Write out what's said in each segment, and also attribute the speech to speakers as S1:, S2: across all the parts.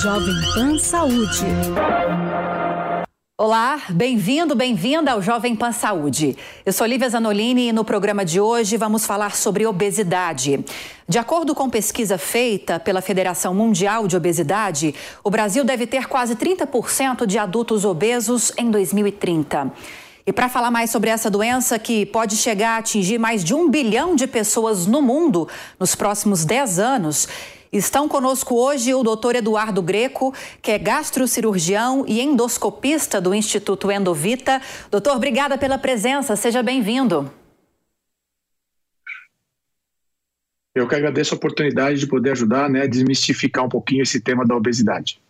S1: Jovem Pan Saúde. Olá, bem-vindo, bem-vinda ao Jovem Pan Saúde. Eu sou Lívia Zanolini e no programa de hoje vamos falar sobre obesidade. De acordo com pesquisa feita pela Federação Mundial de Obesidade, o Brasil deve ter quase 30% de adultos obesos em 2030. E para falar mais sobre essa doença que pode chegar a atingir mais de um bilhão de pessoas no mundo nos próximos 10 anos, Estão conosco hoje o doutor Eduardo Greco, que é gastrocirurgião e endoscopista do Instituto Endovita. Doutor, obrigada pela presença, seja bem-vindo.
S2: Eu que agradeço a oportunidade de poder ajudar né, a desmistificar um pouquinho esse tema da obesidade.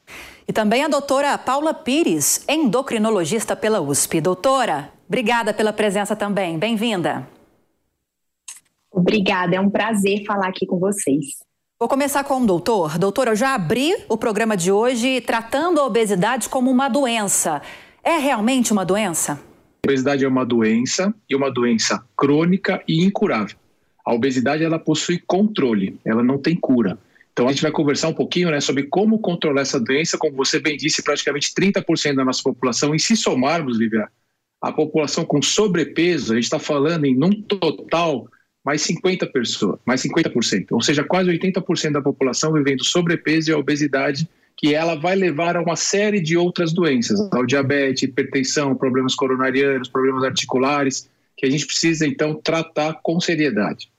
S1: E também a doutora Paula Pires, endocrinologista pela USP. Doutora, obrigada pela presença também. Bem-vinda.
S3: Obrigada, é um prazer falar aqui com vocês.
S1: Vou começar com o doutor. Doutor, eu já abri o programa de hoje tratando a obesidade como uma doença. É realmente uma doença?
S2: A obesidade é uma doença e uma doença crônica e incurável. A obesidade ela possui controle, ela não tem cura. Então a gente vai conversar um pouquinho né, sobre como controlar essa doença, como você bem disse, praticamente 30% da nossa população, e se somarmos, Lívia, a população com sobrepeso, a gente está falando em num total mais 50 pessoas, mais 50%, ou seja, quase 80% da população vivendo sobrepeso e obesidade, que ela vai levar a uma série de outras doenças, ao diabetes, hipertensão, problemas coronarianos, problemas articulares, que a gente precisa então tratar com seriedade.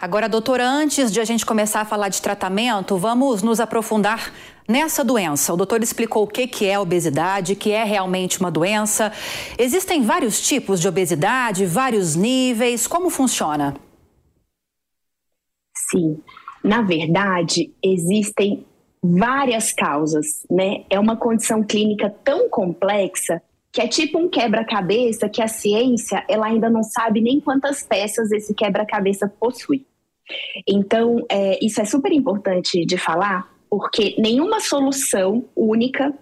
S1: Agora, doutora, antes de a gente começar a falar de tratamento, vamos nos aprofundar nessa doença. O doutor explicou o que, que é obesidade, que é realmente uma doença. Existem vários tipos de obesidade, vários níveis. Como funciona?
S3: Sim, na verdade, existem várias causas, né? É uma condição clínica tão complexa que é tipo um quebra-cabeça que a ciência ela ainda não sabe nem quantas peças esse quebra-cabeça possui. Então, é, isso é super importante de falar, porque nenhuma solução única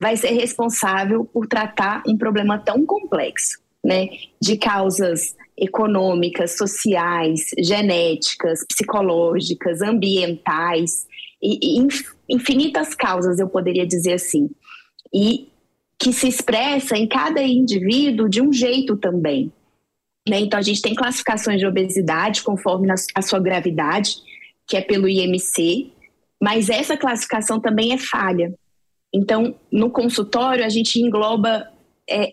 S3: vai ser responsável por tratar um problema tão complexo, né? De causas econômicas, sociais, genéticas, psicológicas, ambientais, e, e infinitas causas, eu poderia dizer assim. E que se expressa em cada indivíduo de um jeito também. Né? Então, a gente tem classificações de obesidade conforme a sua gravidade, que é pelo IMC, mas essa classificação também é falha. Então, no consultório, a gente engloba é,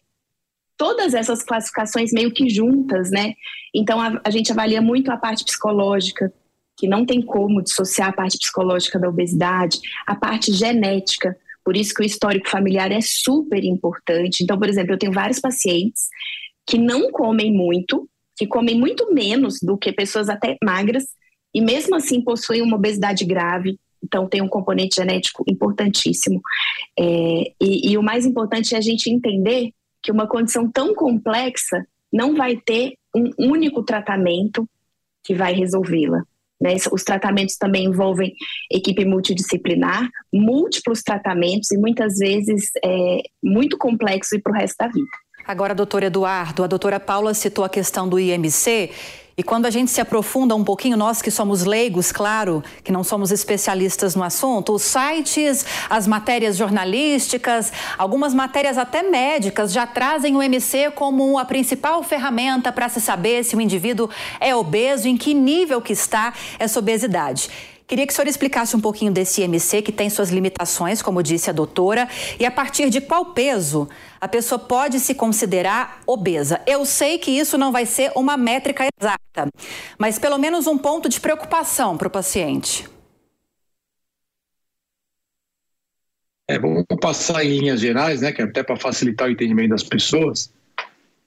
S3: todas essas classificações meio que juntas, né? Então a, a, gente avalia muito a parte psicológica, que não tem como dissociar a parte psicológica da obesidade, a parte genética, por isso que o histórico familiar é super importante. Então, por exemplo, eu tenho vários pacientes que não comem muito, que comem muito menos do que pessoas até magras, e mesmo assim possuem uma obesidade grave, então tem um componente genético importantíssimo. É, e, e, o mais importante é a gente entender que uma condição tão complexa não vai ter um único tratamento que vai resolvê-la. Né? Os tratamentos também envolvem equipe multidisciplinar, múltiplos tratamentos e muitas vezes é muito complexo e para o resto da vida.
S1: Agora, doutor Eduardo, a doutora Paula citou a questão do IMC e quando a gente se aprofunda um pouquinho, nós que somos leigos, claro, que não somos especialistas no assunto, os sites, as matérias jornalísticas, algumas matérias até médicas já trazem o MC como a principal ferramenta para se saber se o indivíduo é obeso, em que nível que está essa obesidade. Queria que o senhor explicasse um pouquinho desse IMC, que tem suas limitações, como disse a doutora, e a partir de qual peso a pessoa pode se considerar obesa. Eu sei que isso não vai ser uma métrica exata, mas pelo menos um ponto de preocupação para o paciente.
S2: É, vamos passar em linhas gerais, né, que é até para facilitar o entendimento das pessoas.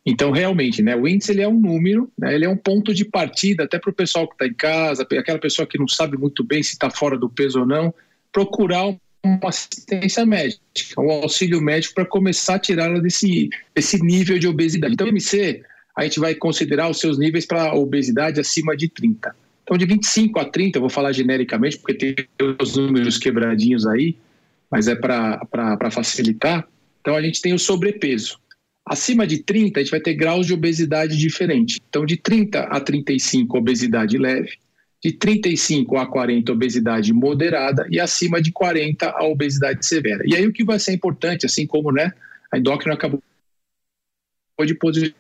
S2: Então, realmente, né, o índice ele é um número, né, ele é um ponto de partida até para o pessoal que está em casa, aquela pessoa que não sabe muito bem se está fora do peso ou não, procurar uma assistência médica, um auxílio médico para começar a tirá-la desse, desse nível de obesidade. Então, MC, a gente vai considerar os seus níveis para obesidade acima de 30. Então, de 25 a 30, eu vou falar genericamente, porque tem os números quebradinhos aí, mas é para facilitar. Então, a gente tem o sobrepeso. Acima de 30, a gente vai ter graus de obesidade diferentes. Então, de 30 a 35, obesidade leve. de 35 a 40 obesidade moderada e acima de 40 a obesidade severa. E aí o que vai ser importante, assim como né, a endócrina acabou de posicionar,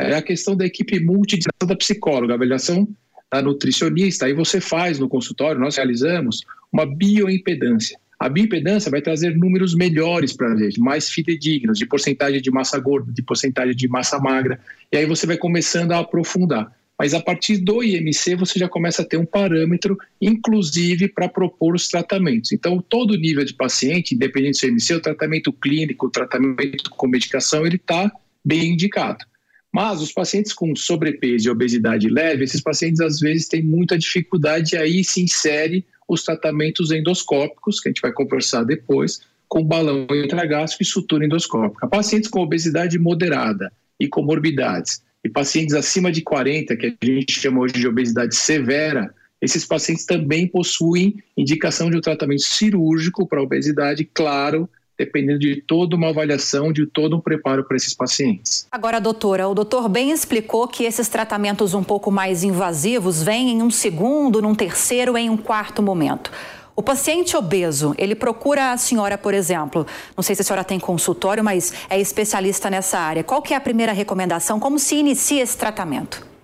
S2: é a questão da equipe multidisciplinar da psicóloga, avaliação da nutricionista. Aí você faz no consultório, nós realizamos uma bioimpedância. A bioimpedância vai trazer números melhores para a gente, mais fidedignos, de porcentagem de massa gorda, de porcentagem de massa magra, e aí você vai começando a aprofundar. Mas a partir do IMC você já começa a ter um parâmetro, inclusive para propor os tratamentos. Então, todo nível de paciente, independente do IMC, o tratamento clínico, o tratamento com medicação, ele está bem indicado. Mas os pacientes com sobrepeso e obesidade leve, esses pacientes às vezes têm muita dificuldade e aí se insere os tratamentos endoscópicos, que a gente vai conversar depois, com balão intragástrico e sutura endoscópica. Pacientes com obesidade moderada e comorbidades e pacientes acima de 40, que a gente chama hoje de obesidade severa, esses pacientes também possuem indicação de um tratamento cirúrgico para obesidade, claro, dependendo de toda uma avaliação, de todo um preparo para esses pacientes.
S1: Agora, doutora, o doutor bem explicou que esses tratamentos um pouco mais invasivos vêm em um segundo, num terceiro, em um quarto momento. O paciente obeso, ele procura a senhora, por exemplo, não sei se a senhora tem consultório, mas é especialista nessa área. Qual que é a primeira recomendação? Como se inicia esse tratamento?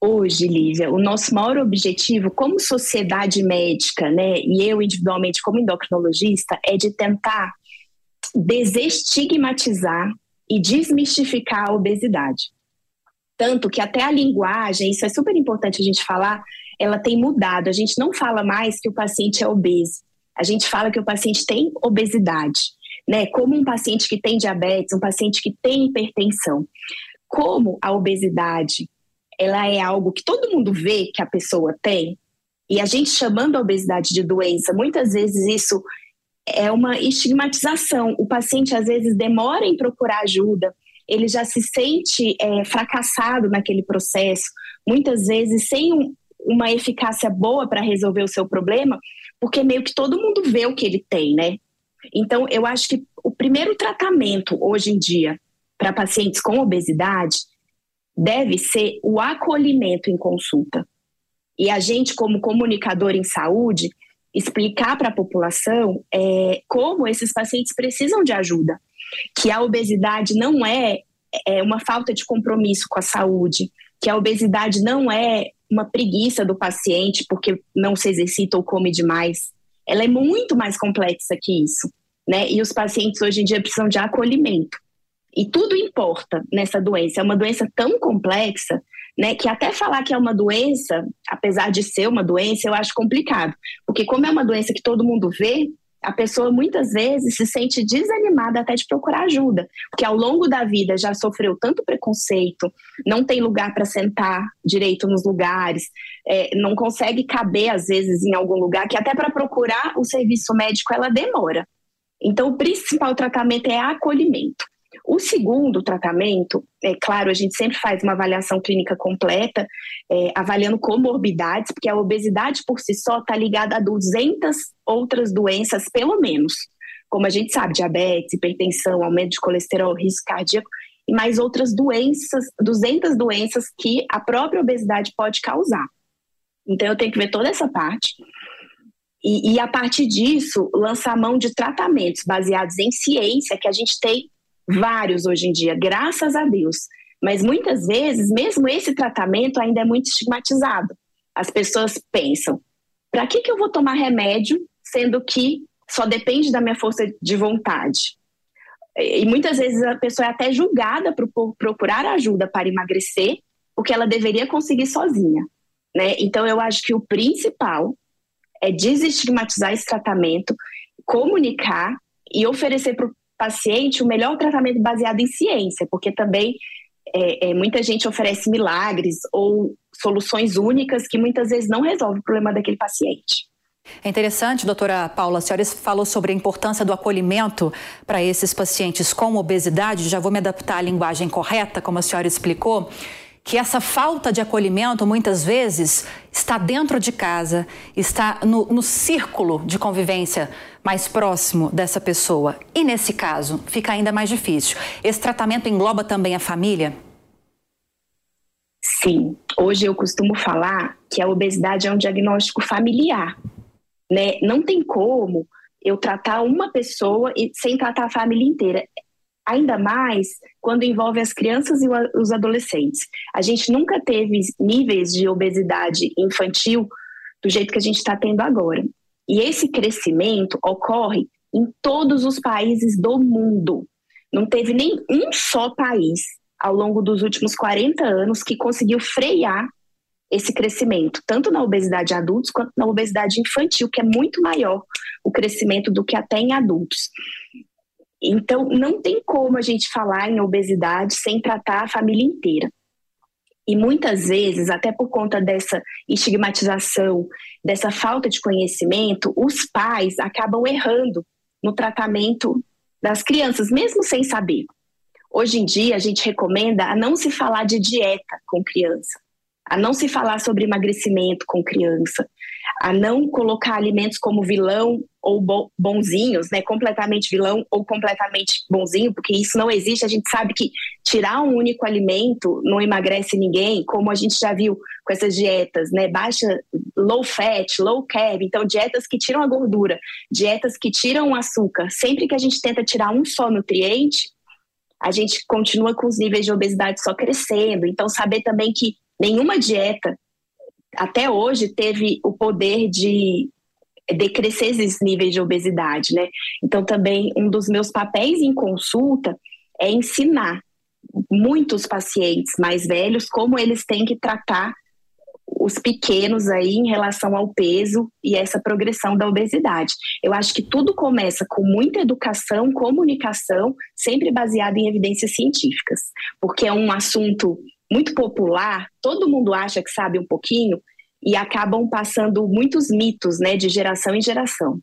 S3: Hoje, Lívia, o nosso maior objetivo como sociedade médica, né, e eu individualmente como endocrinologista, é de tentar desestigmatizar e desmistificar a obesidade. Tanto que até a linguagem, isso é super importante a gente falar, ela tem mudado. A gente não fala mais que o paciente é obeso. A gente fala que o paciente tem obesidade, né? Como um paciente que tem diabetes, um paciente que tem hipertensão. Como a obesidade, ela é algo que todo mundo vê que a pessoa tem, e a gente chamando a obesidade de doença, muitas vezes isso é uma estigmatização. O paciente às vezes demora em procurar ajuda, ele já se sente é, fracassado naquele processo, muitas vezes sem um, uma eficácia boa para resolver o seu problema, porque meio que todo mundo vê o que ele tem, né? Então, eu acho que o primeiro tratamento hoje em dia para pacientes com obesidade deve ser o acolhimento em consulta. E a gente, como comunicador em saúde, explicar para a população é, como esses pacientes precisam de ajuda, que a obesidade não é, é uma falta de compromisso com a saúde, que a obesidade não é uma preguiça do paciente porque não se exercita ou come demais. Ela é muito mais complexa que isso, né? E os pacientes hoje em dia precisam de acolhimento. E tudo importa nessa doença. É uma doença tão complexa, né, que até falar que é uma doença, apesar de ser uma doença, eu acho complicado. Porque como é uma doença que todo mundo vê, a pessoa muitas vezes se sente desanimada até de procurar ajuda, porque ao longo da vida já sofreu tanto preconceito, não tem lugar para sentar direito nos lugares, é, não consegue caber às vezes em algum lugar, que até para procurar o serviço médico ela demora. Então, o principal tratamento é acolhimento. O segundo tratamento, é claro, a gente sempre faz uma avaliação clínica completa, é, avaliando comorbidades, porque a obesidade por si só está ligada a 200 outras doenças, pelo menos. Como a gente sabe, diabetes, hipertensão, aumento de colesterol, risco cardíaco e mais outras doenças, 200 doenças que a própria obesidade pode causar. Então, eu tenho que ver toda essa parte. E, e, a partir disso, lançar mão de tratamentos baseados em ciência, que a gente tem vários hoje em dia, graças a Deus. Mas muitas vezes, mesmo esse tratamento ainda é muito estigmatizado. As pessoas pensam: para que, que eu vou tomar remédio, sendo que só depende da minha força de vontade? E muitas vezes a pessoa é até julgada por procurar ajuda para emagrecer, porque ela deveria conseguir sozinha. Né? Então, eu acho que o principal é desestigmatizar esse tratamento, comunicar e oferecer o paciente o melhor tratamento baseado em ciência, porque também é, é, muita gente oferece milagres ou soluções únicas que muitas vezes não resolvem o problema daquele paciente.
S1: É interessante, doutora Paula, a senhora falou sobre a importância do acolhimento para esses pacientes com obesidade. Já vou me adaptar à linguagem correta, como a senhora explicou que essa falta de acolhimento muitas vezes está dentro de casa, está no, no círculo de convivência mais próximo dessa pessoa. E nesse caso, fica ainda mais difícil. Esse tratamento engloba também a família?
S3: Sim, hoje eu costumo falar que a obesidade é um diagnóstico familiar, né? Não tem como eu tratar uma pessoa sem tratar a família inteira. Ainda mais quando envolve as crianças e os adolescentes. A gente nunca teve níveis de obesidade infantil do jeito que a gente está tendo agora. E esse crescimento ocorre em todos os países do mundo. Não teve nem um só país ao longo dos últimos 40 anos que conseguiu frear esse crescimento, tanto na obesidade de adultos quanto na obesidade infantil, que é muito maior o crescimento do que até em adultos. Então, não tem como a gente falar em obesidade sem tratar a família inteira. E muitas vezes, até por conta dessa estigmatização, dessa falta de conhecimento, os pais acabam errando no tratamento das crianças, mesmo sem saber. Hoje em dia, a gente recomenda a não se falar de dieta com criança, a não se falar sobre emagrecimento com criança, a não colocar alimentos como vilão ou bonzinhos, né, completamente vilão ou completamente bonzinho, porque isso não existe. A gente sabe que tirar um único alimento não emagrece ninguém, como a gente já viu com essas dietas, né, baixa, low fat, low carb, então dietas que tiram a gordura, dietas que tiram o açúcar. Sempre que a gente tenta tirar um só nutriente, a gente continua com os níveis de obesidade só crescendo. Então, saber também que nenhuma dieta até hoje teve o poder de decrescer esses níveis de obesidade, né? Então também um dos meus papéis em consulta é ensinar muitos pacientes mais velhos como eles têm que tratar os pequenos aí em relação ao peso e essa progressão da obesidade. Eu acho que tudo começa com muita educação, comunicação, sempre baseado em evidências científicas, porque é um assunto muito popular, todo mundo acha que sabe um pouquinho e acabam passando muitos mitos, né, de geração em geração.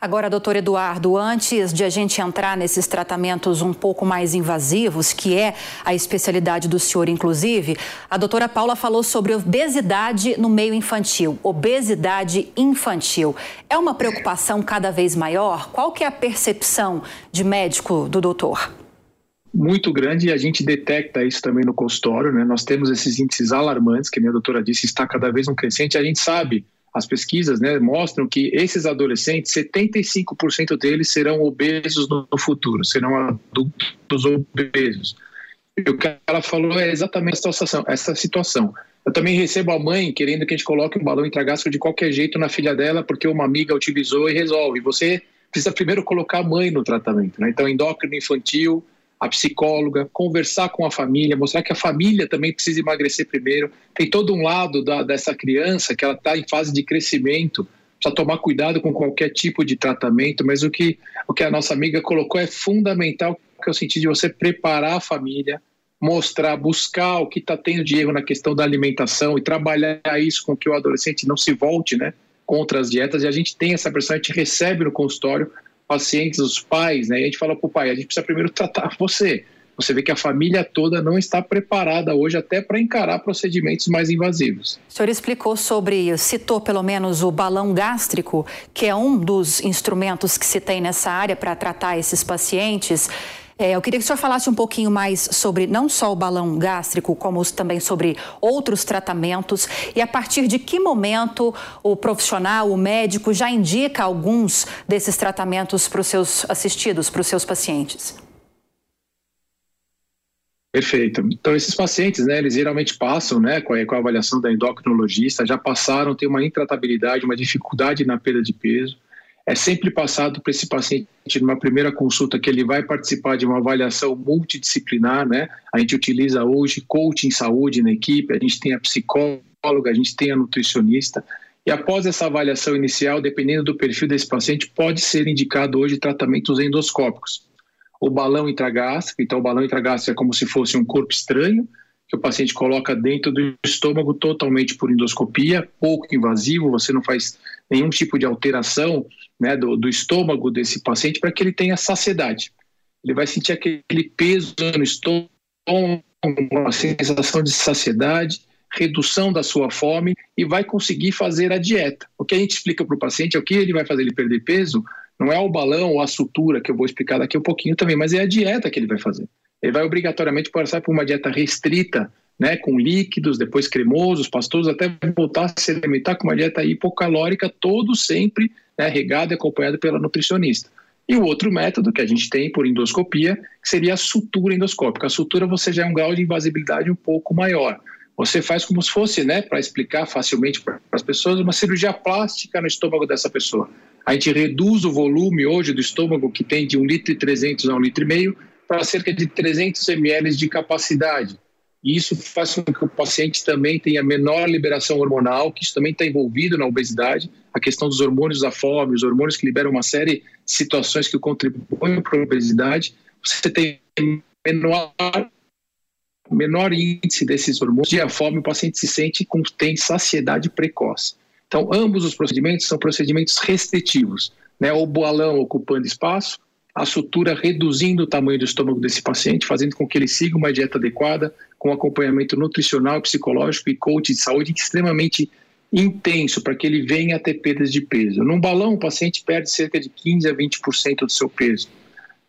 S1: Agora, doutor Eduardo, antes de a gente entrar nesses tratamentos um pouco mais invasivos, que é a especialidade do senhor, inclusive, a doutora Paula falou sobre obesidade no meio infantil. Obesidade infantil. É uma preocupação cada vez maior? Qual que é a percepção de médico do doutor?
S2: Muito grande e a gente detecta isso também no consultório, né? Nós temos esses índices alarmantes, que a doutora disse, está cada vez um crescente. A gente sabe, as pesquisas né, mostram que esses adolescentes, 75% deles serão obesos no futuro, serão adultos obesos. E o que ela falou é exatamente essa situação, essa situação. Eu também recebo a mãe querendo que a gente coloque um balão intragástrico de qualquer jeito na filha dela, porque uma amiga utilizou e resolve. Você precisa primeiro colocar a mãe no tratamento. Né? Então, endócrino infantil, a psicóloga, conversar com a família, mostrar que a família também precisa emagrecer primeiro. Tem todo um lado da, dessa criança que ela está em fase de crescimento, precisa tomar cuidado com qualquer tipo de tratamento, mas o que, o que a nossa amiga colocou é fundamental, que é o sentido de você preparar a família, mostrar, buscar o que está tendo de erro na questão da alimentação e trabalhar isso com que o adolescente não se volte né, contra as dietas. E a gente tem essa pressão, a gente recebe no consultório pacientes, os pais, né? E a gente fala para o pai, a gente precisa primeiro tratar você. Você vê que a família toda não está preparada hoje até para encarar procedimentos mais invasivos.
S1: O senhor explicou sobre, citou pelo menos o balão gástrico, que é um dos instrumentos que se tem nessa área para tratar esses pacientes. É, eu queria que o senhor falasse um pouquinho mais sobre não só o balão gástrico, como também sobre outros tratamentos e a partir de que momento o profissional, o médico, já indica alguns desses tratamentos para os seus assistidos, para os seus pacientes.
S2: Perfeito. Então, esses pacientes, né, eles geralmente passam, né, com a, com a avaliação da endocrinologista, já passaram, tem uma intratabilidade, uma dificuldade na perda de peso, é sempre passado para esse paciente numa primeira consulta que ele vai participar de uma avaliação multidisciplinar, né? A gente utiliza hoje coaching saúde na equipe, a gente tem a psicóloga, a gente tem a nutricionista. E após essa avaliação inicial, dependendo do perfil desse paciente, pode ser indicado hoje tratamentos endoscópicos. O balão intragástrico, então o balão intragástrico é como se fosse um corpo estranho, que o paciente coloca dentro do estômago totalmente por endoscopia, pouco invasivo, você não faz nenhum tipo de alteração né, do, do estômago desse paciente para que ele tenha saciedade. Ele vai sentir aquele peso no estômago, uma sensação de saciedade, redução da sua fome e vai conseguir fazer a dieta. O que a gente explica para o paciente é o que ele vai fazer ele perder peso, não é o balão ou a sutura que eu vou explicar daqui a um pouquinho também, mas é a dieta que ele vai fazer. Ele vai obrigatoriamente passar por uma dieta restrita né, com líquidos, depois cremosos, pastosos, até voltar a se alimentar com uma dieta hipocalórica, todo sempre né, regado e acompanhado pela nutricionista. E o outro método que a gente tem por endoscopia, que seria a sutura endoscópica. A sutura você já é um grau de invasibilidade um pouco maior. Você faz como se fosse, né, para explicar facilmente para as pessoas, uma cirurgia plástica no estômago dessa pessoa. A gente reduz o volume hoje do estômago, que tem de 1,3 litro 300 a 1,5 litro, para cerca de 300 ml de capacidade. E isso faz com que o paciente também tenha menor liberação hormonal, que isso também está envolvido na obesidade, a questão dos hormônios da fome, os hormônios que liberam uma série de situações que contribuem para a obesidade. Você tem menor, menor índice desses hormônios e a fome, o paciente se sente com tem saciedade precoce. Então, ambos os procedimentos são procedimentos restritivos, né? O balão ocupando espaço, a sutura reduzindo o tamanho do estômago desse paciente, fazendo com que ele siga uma dieta adequada, com acompanhamento nutricional, psicológico e coach de saúde extremamente intenso para que ele venha a ter perdas de peso. Num balão, o paciente perde cerca de 15 a 20% do seu peso.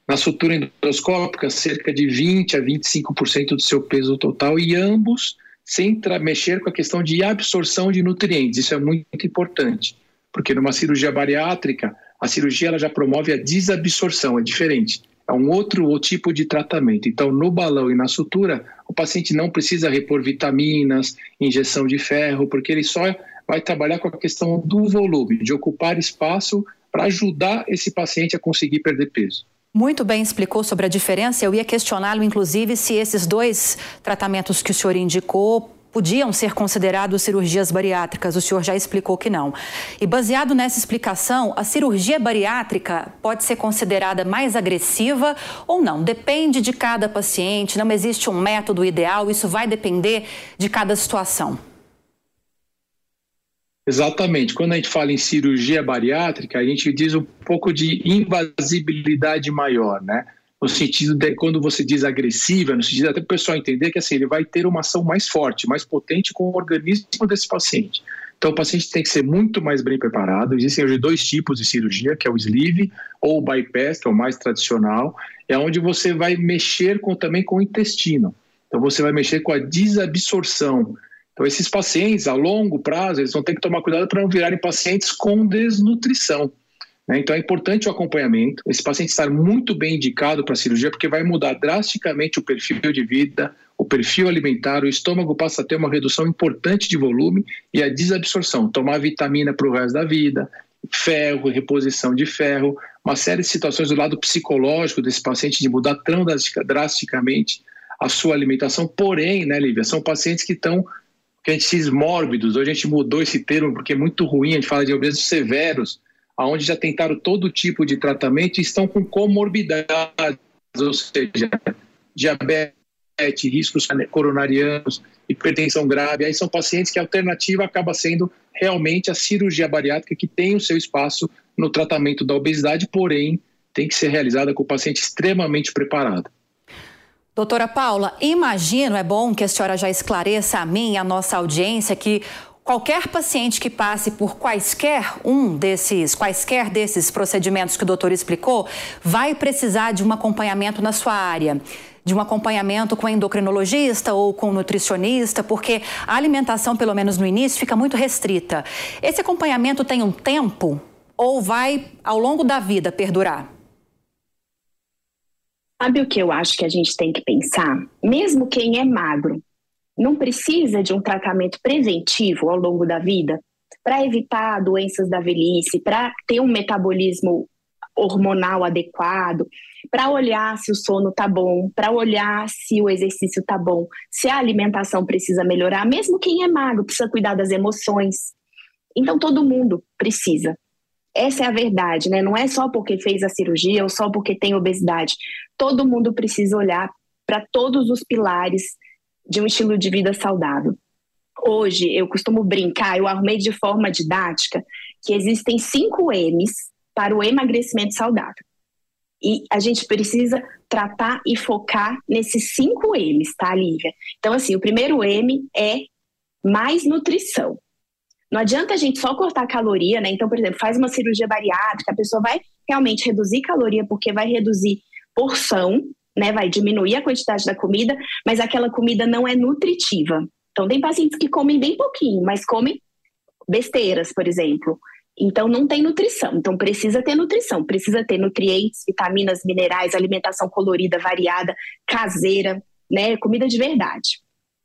S2: Na sutura endoscópica, cerca de 20 a 25% do seu peso total e ambos sem mexer com a questão de absorção de nutrientes. Isso é muito importante, porque numa cirurgia bariátrica, a cirurgia ela já promove a desabsorção, é diferente. É um outro tipo de tratamento. Então, no balão e na sutura, o paciente não precisa repor vitaminas, injeção de ferro, porque ele só vai trabalhar com a questão do volume, de ocupar espaço para ajudar esse paciente a conseguir perder peso.
S1: Muito bem explicou sobre a diferença. Eu ia questioná-lo, inclusive, se esses dois tratamentos que o senhor indicou podiam ser considerados cirurgias bariátricas. O senhor já explicou que não. E baseado nessa explicação, a cirurgia bariátrica pode ser considerada mais agressiva ou não? Depende de cada paciente, não existe um método ideal, isso vai depender de cada situação.
S2: Exatamente. Quando a gente fala em cirurgia bariátrica, a gente diz um pouco de invasibilidade maior, né? No sentido de quando você diz agressiva, no sentido até o pessoal entender que assim, ele vai ter uma ação mais forte, mais potente com o organismo desse paciente. Então, o paciente tem que ser muito mais bem preparado. Existem hoje dois tipos de cirurgia, que é o sleeve ou o bypass, que é o mais tradicional, é onde você vai mexer com, também com o intestino. Então, você vai mexer com a desabsorção. Então, esses pacientes, a longo prazo, eles vão ter que tomar cuidado para não virarem pacientes com desnutrição. Né? Então é importante o acompanhamento, esse paciente estar muito bem indicado para a cirurgia, porque vai mudar drasticamente o perfil de vida, o perfil alimentar, o estômago passa a ter uma redução importante de volume e a desabsorção, tomar vitamina para o resto da vida, ferro, reposição de ferro, uma série de situações do lado psicológico desse paciente de mudar tão drasticamente a sua alimentação. Porém, né, Lívia, são pacientes que estão que a gente diz mórbidos, hoje a gente mudou esse termo porque é muito ruim, a gente fala de obesos severos, onde já tentaram todo tipo de tratamento e estão com comorbidades, ou seja, diabetes, riscos coronarianos, hipertensão grave. Aí são pacientes que a alternativa acaba sendo realmente a cirurgia bariátrica, que tem o seu espaço no tratamento da obesidade, porém tem que ser realizada com o paciente extremamente preparado.
S1: Doutora Paula, imagino, é bom que a senhora já esclareça a mim e a nossa audiência que Qualquer paciente que passe por quaisquer um desses, quaisquer desses procedimentos que o doutor explicou, vai precisar de um acompanhamento na sua área de um acompanhamento com endocrinologista ou com nutricionista, porque a alimentação, pelo menos no início, fica muito restrita. Esse acompanhamento tem um tempo ou vai, ao longo da vida, perdurar?
S3: Sabe o que eu acho que a gente tem que pensar? Mesmo quem é magro, não precisa de um tratamento preventivo ao longo da vida para evitar doenças da velhice, para ter um metabolismo hormonal adequado, para olhar se o sono tá bom, para olhar se o exercício tá bom, se a alimentação precisa melhorar, mesmo quem é magro precisa cuidar das emoções. Então todo mundo precisa. Essa é a verdade, né? Não é só porque fez a cirurgia ou só porque tem obesidade. Todo mundo precisa olhar para todos os pilares de um estilo de vida saudável. Hoje, eu costumo brincar, eu arrumei de forma didática que existem cinco M's para o emagrecimento saudável. E a gente precisa tratar e focar nesses cinco M's, tá, Lívia? Então, assim, o primeiro M é mais nutrição. Não adianta a gente só cortar caloria, né? Então, por exemplo, faz uma cirurgia bariátrica, a pessoa vai realmente reduzir caloria porque vai reduzir porção, né? Vai diminuir a quantidade da comida, mas aquela comida não é nutritiva. Então, tem pacientes que comem bem pouquinho, mas comem besteiras, por exemplo. Então, não tem nutrição. Então, precisa ter nutrição. Precisa ter nutrientes, vitaminas, minerais, alimentação colorida, variada, caseira, né? Comida de verdade.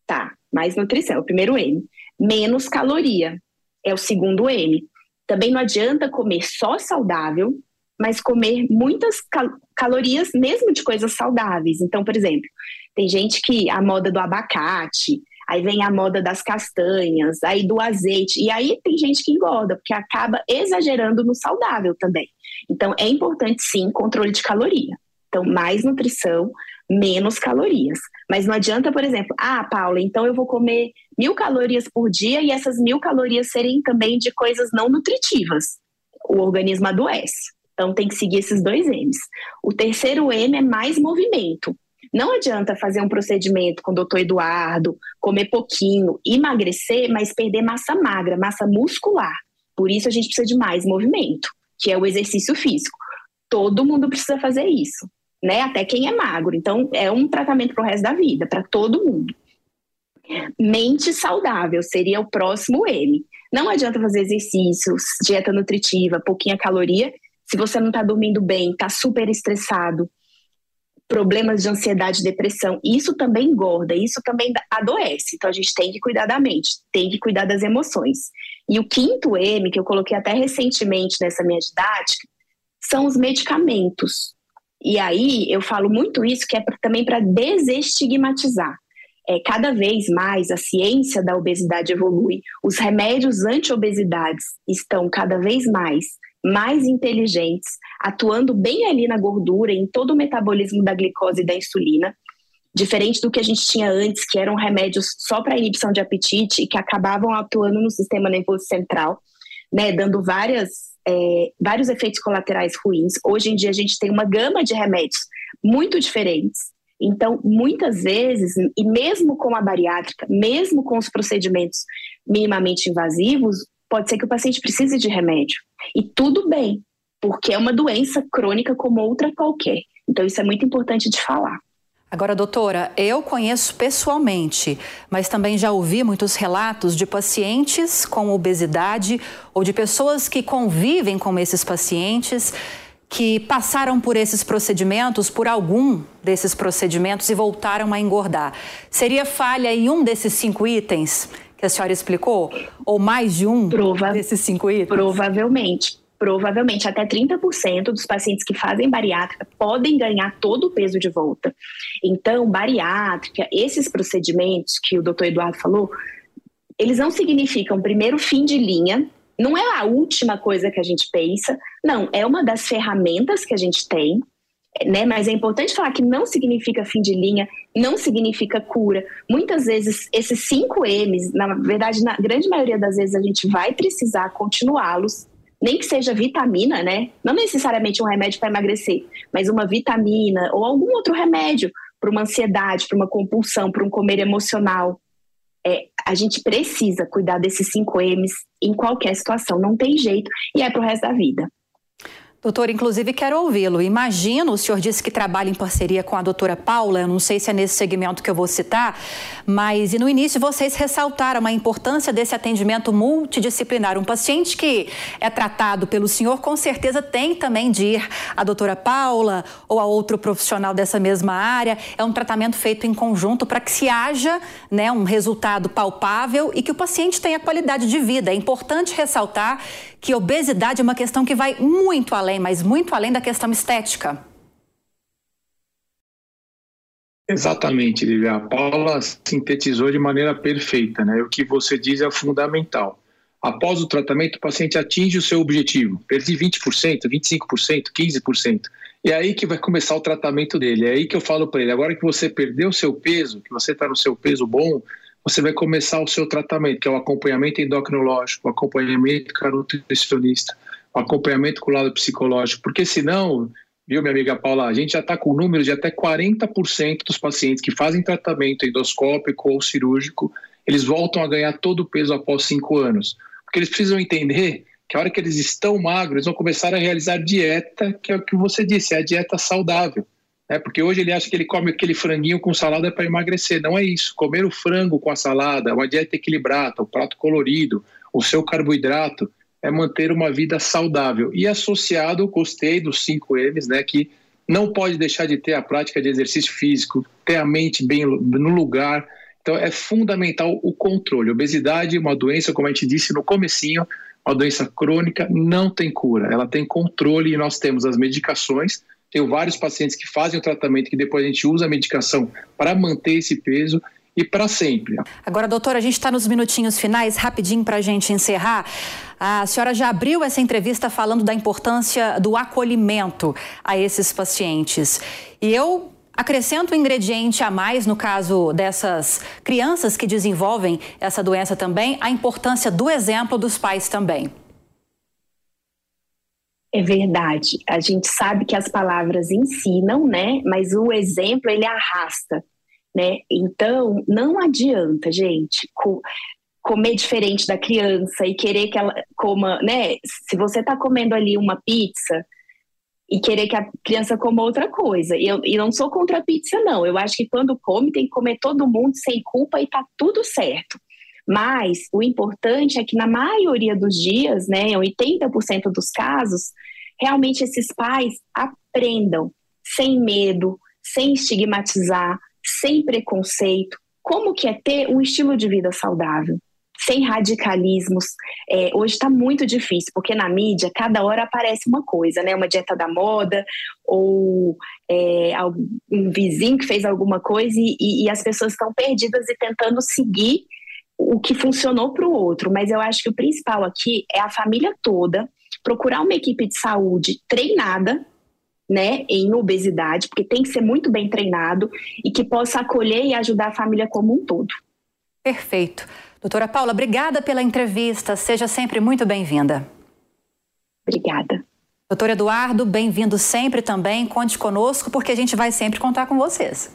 S3: Tá, mais nutrição, é o primeiro M. Menos caloria, é o segundo M. Também não adianta comer só saudável, mas comer muitas cal calorias mesmo de coisas saudáveis. Então, por exemplo, tem gente que a moda do abacate, aí vem a moda das castanhas, aí do azeite, e aí tem gente que engorda, porque acaba exagerando no saudável também. Então, é importante sim controle de caloria. Então, mais nutrição, menos calorias. Mas não adianta, por exemplo, ah, Paula, então eu vou comer mil calorias por dia e essas mil calorias serem também de coisas não nutritivas. O organismo adoece. Então tem que seguir esses dois M's. O terceiro M é mais movimento. Não adianta fazer um procedimento com o doutor Eduardo, comer pouquinho, emagrecer, mas perder massa magra, massa muscular. Por isso a gente precisa de mais movimento, que é o exercício físico. Todo mundo precisa fazer isso né? Até quem é magro. Então, é um tratamento para o resto da vida, para todo mundo. Mente saudável seria o próximo M. Não adianta fazer exercícios, dieta nutritiva, pouquinha caloria, se você não está dormindo bem, está super estressado, problemas de ansiedade, depressão, isso também engorda, isso também adoece. Então a gente tem que cuidar da mente, tem que cuidar das emoções. E o quinto M, que eu coloquei até recentemente nessa minha didática, são os medicamentos. E aí eu falo muito isso que é também para desestigmatizar. É, cada vez mais a ciência da obesidade evolui, os remédios anti-obesidades estão cada vez mais mais inteligentes, atuando bem ali na gordura, em todo o metabolismo da glicose e da insulina, diferente do que a gente tinha antes, que eram remédios só para inibição de apetite e que acabavam atuando no sistema nervoso central, né, dando várias é, vários efeitos colaterais ruins. Hoje em dia a gente tem uma gama de remédios muito diferentes. Então, muitas vezes, e mesmo com a bariátrica, mesmo com os procedimentos minimamente invasivos, pode ser que o paciente precise de remédio. E tudo bem, porque é uma doença crônica como outra qualquer. Então, isso é muito importante de falar.
S1: Agora, doutora, eu conheço pessoalmente, mas também já ouvi muitos relatos de pacientes com obesidade ou de pessoas que convivem com esses pacientes que passaram por esses procedimentos, por algum desses procedimentos e voltaram a engordar. Seria falha em um desses cinco itens que a senhora explicou? Ou mais de um Prova desses cinco itens?
S3: Provavelmente provavelmente até 30% dos pacientes que fazem bariátrica podem ganhar todo o peso de volta. Então, bariátrica, esses procedimentos que o doutor Eduardo falou, eles não significam, primeiro, fim de linha, não é a última coisa que a gente pensa, não, é uma das ferramentas que a gente tem, né? Mas é importante falar que não significa fim de linha, não significa cura. Muitas vezes, esses cinco M's, na verdade, na grande maioria das vezes, a gente vai precisar continuá-los nem que seja vitamina, né? Não necessariamente um remédio para emagrecer, mas uma vitamina ou algum outro remédio para uma ansiedade, para uma compulsão, para um comer emocional. É, a gente precisa cuidar desses 5 M's em qualquer situação, não tem jeito, e é para o resto da vida.
S1: Doutor, inclusive quero ouvi-lo. Imagino, o senhor disse que trabalha em parceria com a doutora Paula, eu não sei se é nesse segmento que eu vou citar, mas e no início vocês ressaltaram a importância desse atendimento multidisciplinar. Um paciente que é tratado pelo senhor, com certeza tem também de ir à doutora Paula ou a outro profissional dessa mesma área. É um tratamento feito em conjunto para que se haja né, um resultado palpável e que o paciente tenha qualidade de vida. É importante ressaltar que obesidade é uma questão que vai muito além, mas muito além da questão estética.
S2: Exatamente, Lívia. A Paula sintetizou de maneira perfeita, né? O que você diz é fundamental. Após o tratamento, o paciente atinge o seu objetivo. Perdi 20%, 25%, 15%. E é aí que vai começar o tratamento dele. É aí que eu falo para ele: agora que você perdeu o seu peso, que você está no seu peso bom, você vai começar o seu tratamento, que é o acompanhamento endocrinológico, o acompanhamento com a nutricionista, acompanhamento com o lado psicológico, porque senão, viu, minha amiga Paula, a gente já está com números de até 40% dos pacientes que fazem tratamento endoscópico ou cirúrgico, eles voltam a ganhar todo o peso após cinco anos. Porque eles precisam entender que a hora que eles estão magros, eles vão começar a realizar dieta, que é o que você disse, é a dieta saudável. né? Porque hoje ele acha que ele come aquele franguinho com salada para emagrecer. Não é isso. Comer o frango com a salada, uma dieta equilibrada, o prato colorido, o seu carboidrato, é manter uma vida saudável. E associado, gostei dos 5 M's, né? Que não pode deixar de ter a prática de exercício físico, ter a mente bem no lugar. Então é fundamental o controle. Obesidade, uma doença, como a gente disse no comecinho, uma doença crônica, não tem cura. Ela tem controle e nós temos as medicações tenho vários pacientes que fazem o tratamento, que depois a gente usa a medicação para manter esse peso e para sempre.
S1: Agora, doutora, a gente está nos minutinhos finais, rapidinho para a gente encerrar. A senhora já abriu essa entrevista falando da importância do acolhimento a esses pacientes. E eu acrescento um ingrediente a mais no caso dessas crianças que desenvolvem essa doença também, a importância do exemplo dos pais também.
S3: É verdade. A gente sabe que as palavras ensinam, né? Mas o exemplo ele arrasta, né? Então não adianta, gente, co comer diferente da criança e querer que ela coma, né? Se você está comendo ali uma pizza e querer que a criança coma outra coisa. E eu e não sou contra a pizza, não. Eu acho que quando come tem que comer todo mundo sem culpa e tá tudo certo. Mas o importante é que na maioria dos dias, né, 80% dos casos, realmente esses pais aprendam sem medo, sem estigmatizar, sem preconceito, como que é ter um estilo de vida saudável, sem radicalismos. É, hoje está muito difícil, porque na mídia cada hora aparece uma coisa, né? Uma dieta da moda, ou é, um vizinho que fez alguma coisa e, e as pessoas estão perdidas e tentando seguir o que funcionou para o outro, mas eu acho que o principal aqui é a família toda procurar uma equipe de saúde treinada, né, em obesidade, porque tem que ser muito bem treinado e que possa acolher e ajudar a família como um todo.
S1: Perfeito. Doutora Paula, obrigada pela entrevista. Seja sempre muito bem-vinda.
S3: Obrigada.
S1: Doutor Eduardo, bem-vindo sempre também. Conte conosco, porque a gente vai sempre contar com vocês.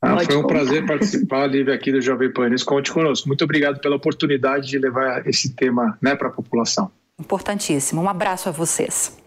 S2: Ah, foi um prazer participar, Lívia, aqui do Jovem Pan Conte conosco. Muito obrigado pela oportunidade de levar esse tema né, para a população.
S1: Importantíssimo. Um abraço a vocês.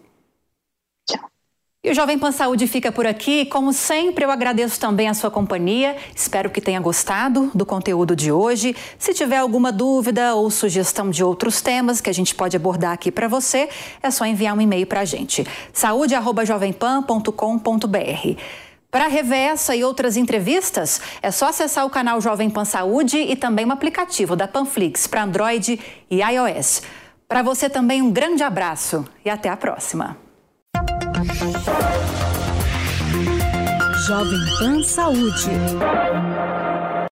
S1: E o Jovem Pan Saúde fica por aqui. Como sempre, eu agradeço também a sua companhia. Espero que tenha gostado do conteúdo de hoje. Se tiver alguma dúvida ou sugestão de outros temas que a gente pode abordar aqui para você, é só enviar um e-mail para a gente. saúde@jovempan.com.br. Para rever essa e outras entrevistas, é só acessar o canal Jovem Pan Saúde e também o aplicativo da Panflix para Android e iOS. Para você também um grande abraço e até a próxima.
S4: Jovem Pan Saúde.